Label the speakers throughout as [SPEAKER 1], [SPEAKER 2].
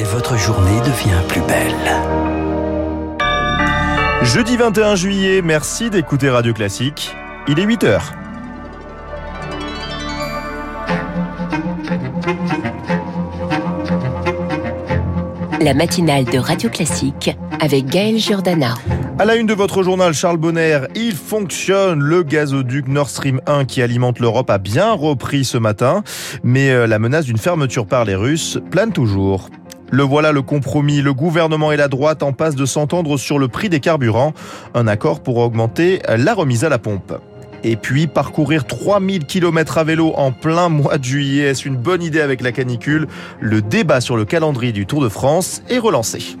[SPEAKER 1] et votre journée devient plus belle.
[SPEAKER 2] Jeudi 21 juillet, merci d'écouter Radio Classique. Il est 8 heures.
[SPEAKER 3] La matinale de Radio Classique avec Gaël Giordana.
[SPEAKER 2] À la une de votre journal, Charles Bonner, il fonctionne. Le gazoduc Nord Stream 1 qui alimente l'Europe a bien repris ce matin, mais euh, la menace d'une fermeture par les Russes plane toujours. Le voilà le compromis. Le gouvernement et la droite en passent de s'entendre sur le prix des carburants. Un accord pour augmenter la remise à la pompe. Et puis parcourir 3000 km à vélo en plein mois de juillet, est-ce une bonne idée avec la canicule? Le débat sur le calendrier du Tour de France est relancé.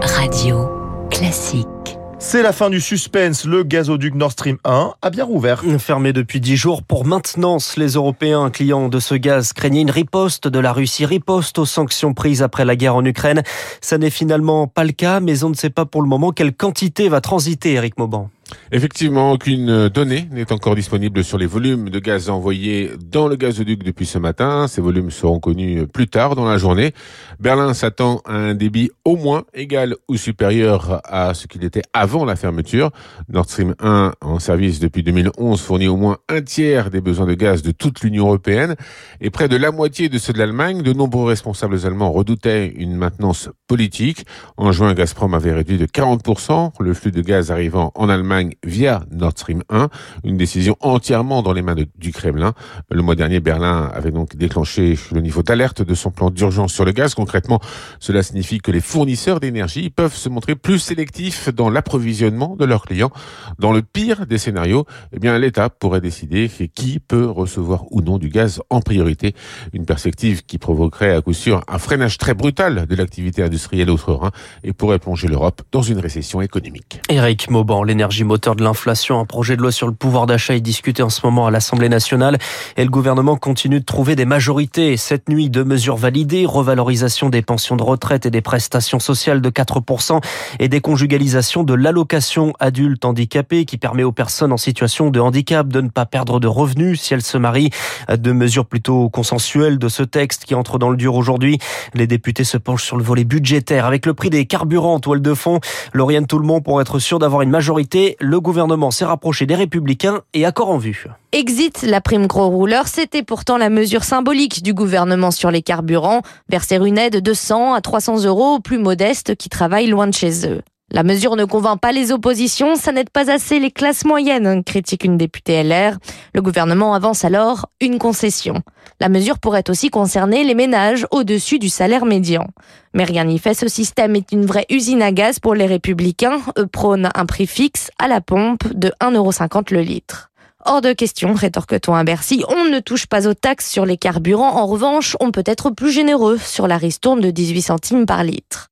[SPEAKER 3] Radio Classique.
[SPEAKER 2] C'est la fin du suspense. Le gazoduc Nord Stream 1 a bien rouvert.
[SPEAKER 4] Fermé depuis 10 jours pour maintenance, les Européens clients de ce gaz craignaient une riposte de la Russie, riposte aux sanctions prises après la guerre en Ukraine. Ça n'est finalement pas le cas, mais on ne sait pas pour le moment quelle quantité va transiter, Eric Mauban.
[SPEAKER 5] Effectivement, aucune donnée n'est encore disponible sur les volumes de gaz envoyés dans le gazoduc depuis ce matin. Ces volumes seront connus plus tard dans la journée. Berlin s'attend à un débit au moins égal ou supérieur à ce qu'il était avant la fermeture. Nord Stream 1, en service depuis 2011, fournit au moins un tiers des besoins de gaz de toute l'Union européenne et près de la moitié de ceux de l'Allemagne. De nombreux responsables allemands redoutaient une maintenance politique. En juin, Gazprom avait réduit de 40% le flux de gaz arrivant en Allemagne via Nord Stream 1, une décision entièrement dans les mains du Kremlin. Le mois dernier, Berlin avait donc déclenché le niveau d'alerte de son plan d'urgence sur le gaz. Concrètement, cela signifie que les fournisseurs d'énergie peuvent se montrer plus sélectifs dans l'approvisionnement de leurs clients. Dans le pire des scénarios, eh bien, l'État pourrait décider qui peut recevoir ou non du gaz en priorité. Une perspective qui provoquerait à coup sûr un freinage très brutal de l'activité industrielle outre-Rhin et pourrait plonger l'Europe dans une récession économique.
[SPEAKER 4] Eric Mauban, l'énergie moteur de l'inflation. Un projet de loi sur le pouvoir d'achat est discuté en ce moment à l'Assemblée nationale et le gouvernement continue de trouver des majorités. Cette nuit, deux mesures validées, revalorisation des pensions de retraite et des prestations sociales de 4% et déconjugalisation de l'allocation adulte handicapé qui permet aux personnes en situation de handicap de ne pas perdre de revenus si elles se marient. Deux mesures plutôt consensuelles de ce texte qui entre dans le dur aujourd'hui. Les députés se penchent sur le volet budgétaire avec le prix des carburants en toile de fond. Lauriane Tout-le-Monde pour être sûr d'avoir une majorité le gouvernement s'est rapproché des Républicains et accord en vue.
[SPEAKER 6] Exit la prime gros rouleur, c'était pourtant la mesure symbolique du gouvernement sur les carburants, verser une aide de 100 à 300 euros aux plus modestes qui travaillent loin de chez eux. La mesure ne convainc pas les oppositions, ça n'aide pas assez les classes moyennes, critique une députée LR. Le gouvernement avance alors une concession. La mesure pourrait aussi concerner les ménages au-dessus du salaire médian. Mais rien n'y fait, ce système est une vraie usine à gaz pour les républicains. Eux prônent un prix fixe à la pompe de 1,50€ le litre. Hors de question, rétorque-t-on à Bercy, on ne touche pas aux taxes sur les carburants. En revanche, on peut être plus généreux sur la ristourne de 18 centimes par litre.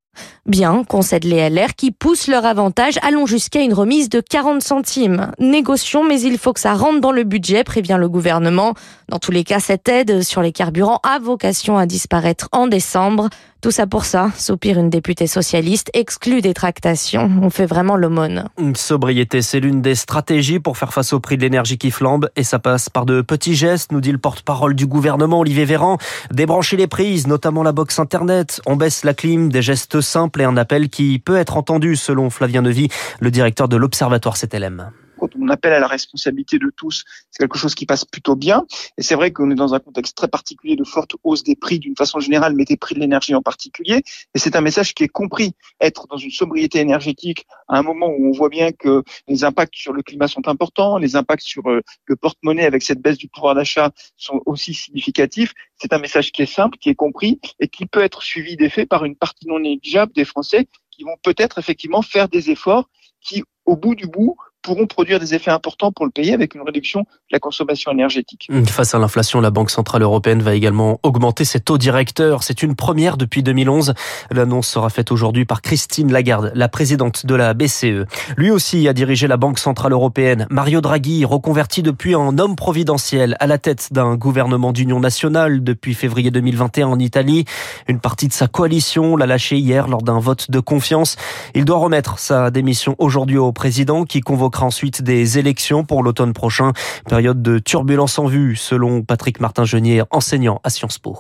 [SPEAKER 6] Bien, concèdent les LR qui poussent leur avantage, allons jusqu'à une remise de 40 centimes. Négocions, mais il faut que ça rentre dans le budget, prévient le gouvernement. Dans tous les cas, cette aide sur les carburants a vocation à disparaître en décembre. Tout ça pour ça, soupire une députée socialiste, exclue des tractations. On fait vraiment l'aumône.
[SPEAKER 4] Une sobriété, c'est l'une des stratégies pour faire face au prix de l'énergie qui flambe. Et ça passe par de petits gestes, nous dit le porte-parole du gouvernement, Olivier Véran. Débrancher les prises, notamment la box Internet. On baisse la clim, des gestes simples et un appel qui peut être entendu, selon Flavien Nevy, le directeur de l'Observatoire CTLM
[SPEAKER 7] on appelle à la responsabilité de tous, c'est quelque chose qui passe plutôt bien. Et c'est vrai qu'on est dans un contexte très particulier de forte hausse des prix d'une façon générale, mais des prix de l'énergie en particulier. Et c'est un message qui est compris. Être dans une sobriété énergétique à un moment où on voit bien que les impacts sur le climat sont importants, les impacts sur euh, le porte-monnaie avec cette baisse du pouvoir d'achat sont aussi significatifs. C'est un message qui est simple, qui est compris et qui peut être suivi d'effet par une partie non négligeable des Français qui vont peut-être effectivement faire des efforts qui, au bout du bout, pourront produire des effets importants pour le pays avec une réduction de la consommation énergétique.
[SPEAKER 4] Face à l'inflation, la Banque Centrale Européenne va également augmenter ses taux directeurs. C'est une première depuis 2011. L'annonce sera faite aujourd'hui par Christine Lagarde, la présidente de la BCE. Lui aussi a dirigé la Banque Centrale Européenne. Mario Draghi, reconverti depuis en homme providentiel à la tête d'un gouvernement d'union nationale depuis février 2021 en Italie. Une partie de sa coalition l'a lâché hier lors d'un vote de confiance. Il doit remettre sa démission aujourd'hui au président qui ensuite des élections pour l'automne prochain. Période de turbulence en vue, selon Patrick Martin-Genier, enseignant à Sciences Po.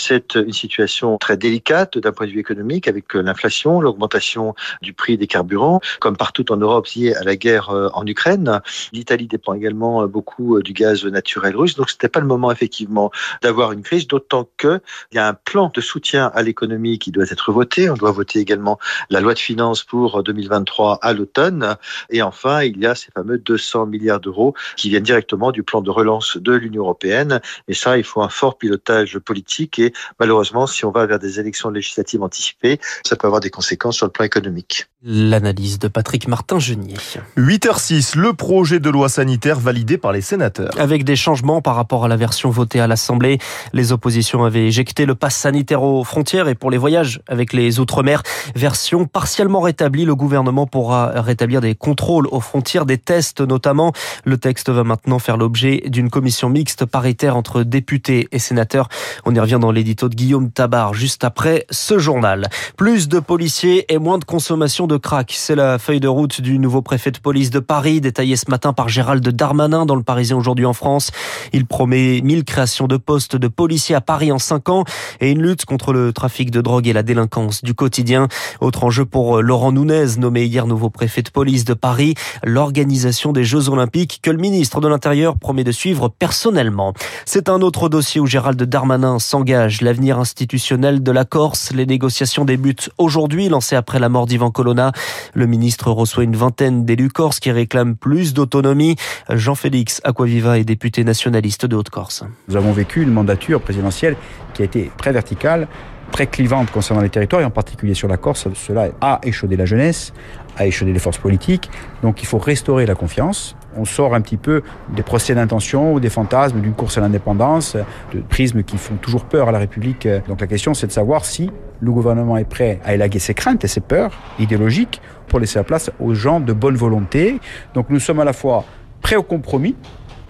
[SPEAKER 8] C'est une situation très délicate d'un point de vue économique avec l'inflation, l'augmentation du prix des carburants, comme partout en Europe lié à la guerre en Ukraine. L'Italie dépend également beaucoup du gaz naturel russe, donc c'était pas le moment effectivement d'avoir une crise, d'autant qu'il y a un plan de soutien à l'économie qui doit être voté. On doit voter également la loi de finances pour 2023 à l'automne. Et enfin, il y a ces fameux 200 milliards d'euros qui viennent directement du plan de relance de l'Union européenne. Et ça, il faut un fort pilotage politique. Et malheureusement, si on va vers des élections législatives anticipées, ça peut avoir des conséquences sur le plan économique.
[SPEAKER 4] L'analyse de Patrick Martin-Genier.
[SPEAKER 2] 8h06, le projet de loi sanitaire validé par les sénateurs.
[SPEAKER 4] Avec des changements par rapport à la version votée à l'Assemblée, les oppositions avaient éjecté le pass sanitaire aux frontières et pour les voyages avec les Outre-mer. Version partiellement rétablie, le gouvernement pourra rétablir des contrôles aux frontières, des tests notamment. Le texte va maintenant faire l'objet d'une commission mixte paritaire entre députés et sénateurs. On y revient dans l'édito de Guillaume Tabar juste après ce journal. Plus de policiers et moins de consommation de crack. C'est la feuille de route du nouveau préfet de police de Paris, détaillée ce matin par Gérald Darmanin dans le Parisien aujourd'hui en France. Il promet 1000 créations de postes de policiers à Paris en 5 ans et une lutte contre le trafic de drogue et la délinquance du quotidien. Autre enjeu pour Laurent Nunez, nommé hier nouveau préfet de police de Paris, l'organisation des Jeux Olympiques que le ministre de l'Intérieur promet de suivre personnellement. C'est un autre dossier où Gérald Darmanin s'engage. L'avenir institutionnel de la Corse. Les négociations débutent aujourd'hui, lancées après la mort d'Ivan Colonna. Le ministre reçoit une vingtaine d'élus corses qui réclament plus d'autonomie. Jean-Félix Aquaviva est député nationaliste de Haute-Corse.
[SPEAKER 9] Nous avons vécu une mandature présidentielle qui a été très verticale, très clivante concernant les territoires, et en particulier sur la Corse. Cela a échaudé la jeunesse, a échaudé les forces politiques. Donc il faut restaurer la confiance. On sort un petit peu des procès d'intention ou des fantasmes d'une course à l'indépendance, de prismes qui font toujours peur à la République. Donc la question, c'est de savoir si le gouvernement est prêt à élaguer ses craintes et ses peurs idéologiques pour laisser la place aux gens de bonne volonté. Donc nous sommes à la fois prêts au compromis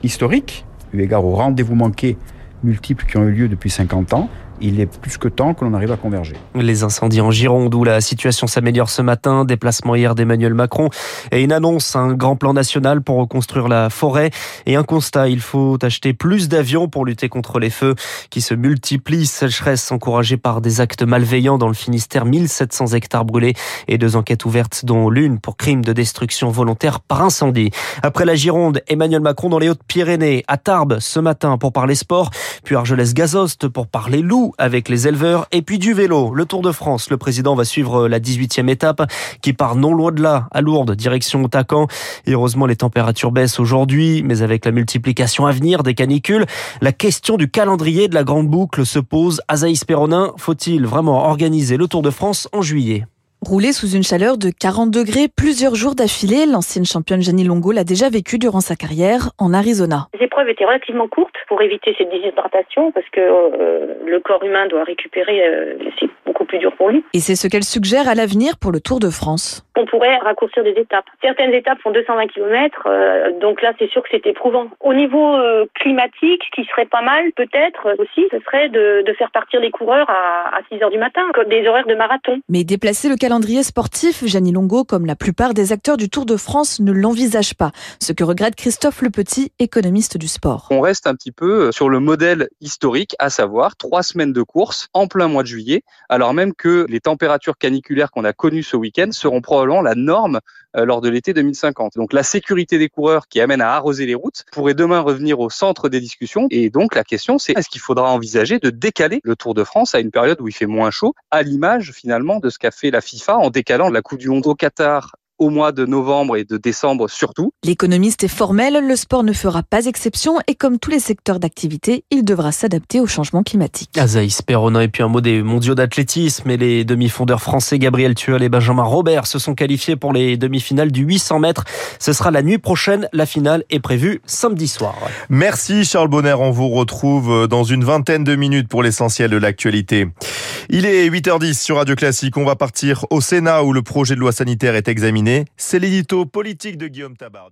[SPEAKER 9] historique, eu égard aux rendez-vous manqués multiples qui ont eu lieu depuis 50 ans, il est plus que temps que l'on arrive à converger.
[SPEAKER 4] Les incendies en Gironde où la situation s'améliore ce matin, déplacement hier d'Emmanuel Macron et une annonce, un grand plan national pour reconstruire la forêt. Et un constat, il faut acheter plus d'avions pour lutter contre les feux qui se multiplient, sécheresse encouragée par des actes malveillants dans le Finistère, 1700 hectares brûlés et deux enquêtes ouvertes dont l'une pour crime de destruction volontaire par incendie. Après la Gironde, Emmanuel Macron dans les Hautes-Pyrénées, à Tarbes ce matin pour parler sport, puis Argelès-Gazost pour parler loup avec les éleveurs et puis du vélo. Le Tour de France, le président va suivre la 18e étape qui part non loin de là, à Lourdes, direction Otacan. Et heureusement, les températures baissent aujourd'hui, mais avec la multiplication à venir des canicules, la question du calendrier de la grande boucle se pose. Azaïs Perronin, faut-il vraiment organiser le Tour de France en juillet?
[SPEAKER 10] Rouler sous une chaleur de 40 degrés plusieurs jours d'affilée, l'ancienne championne Jenny Longo l'a déjà vécu durant sa carrière en Arizona.
[SPEAKER 11] Les épreuves étaient relativement courtes pour éviter cette déshydratation parce que euh, le corps humain doit récupérer, euh, c'est beaucoup plus dur pour lui.
[SPEAKER 10] Et c'est ce qu'elle suggère à l'avenir pour le Tour de France.
[SPEAKER 11] On pourrait raccourcir des étapes. Certaines étapes font 220 km, euh, donc là c'est sûr que c'est éprouvant. Au niveau euh, climatique, ce qui serait pas mal peut-être aussi, ce serait de, de faire partir les coureurs à, à 6 heures du matin, comme des horaires de marathon.
[SPEAKER 10] Mais déplacer le calendrier sportif, Jeannie Longo, comme la plupart des acteurs du Tour de France, ne l'envisage pas. Ce que regrette Christophe Le Petit, économiste du sport.
[SPEAKER 12] On reste un petit peu sur le modèle historique, à savoir trois semaines de course en plein mois de juillet, alors même que les températures caniculaires qu'on a connues ce week-end seront probablement la norme euh, lors de l'été 2050. Donc la sécurité des coureurs qui amène à arroser les routes pourrait demain revenir au centre des discussions. Et donc la question c'est est-ce qu'il faudra envisager de décaler le Tour de France à une période où il fait moins chaud, à l'image finalement de ce qu'a fait la FIFA en décalant la Coupe du Monde au Qatar au mois de novembre et de décembre surtout.
[SPEAKER 10] L'économiste est formel, le sport ne fera pas exception et comme tous les secteurs d'activité, il devra s'adapter au changement climatique.
[SPEAKER 4] Azaïs Perronin et puis un mot des mondiaux d'athlétisme et les demi-fondeurs français Gabriel Thuel et Benjamin Robert se sont qualifiés pour les demi-finales du 800 mètres. Ce sera la nuit prochaine, la finale est prévue samedi soir.
[SPEAKER 2] Merci Charles Bonner, on vous retrouve dans une vingtaine de minutes pour l'essentiel de l'actualité. Il est 8h10 sur Radio Classique, on va partir au Sénat où le projet de loi sanitaire est examiné c'est l'édito politique de Guillaume Tabar.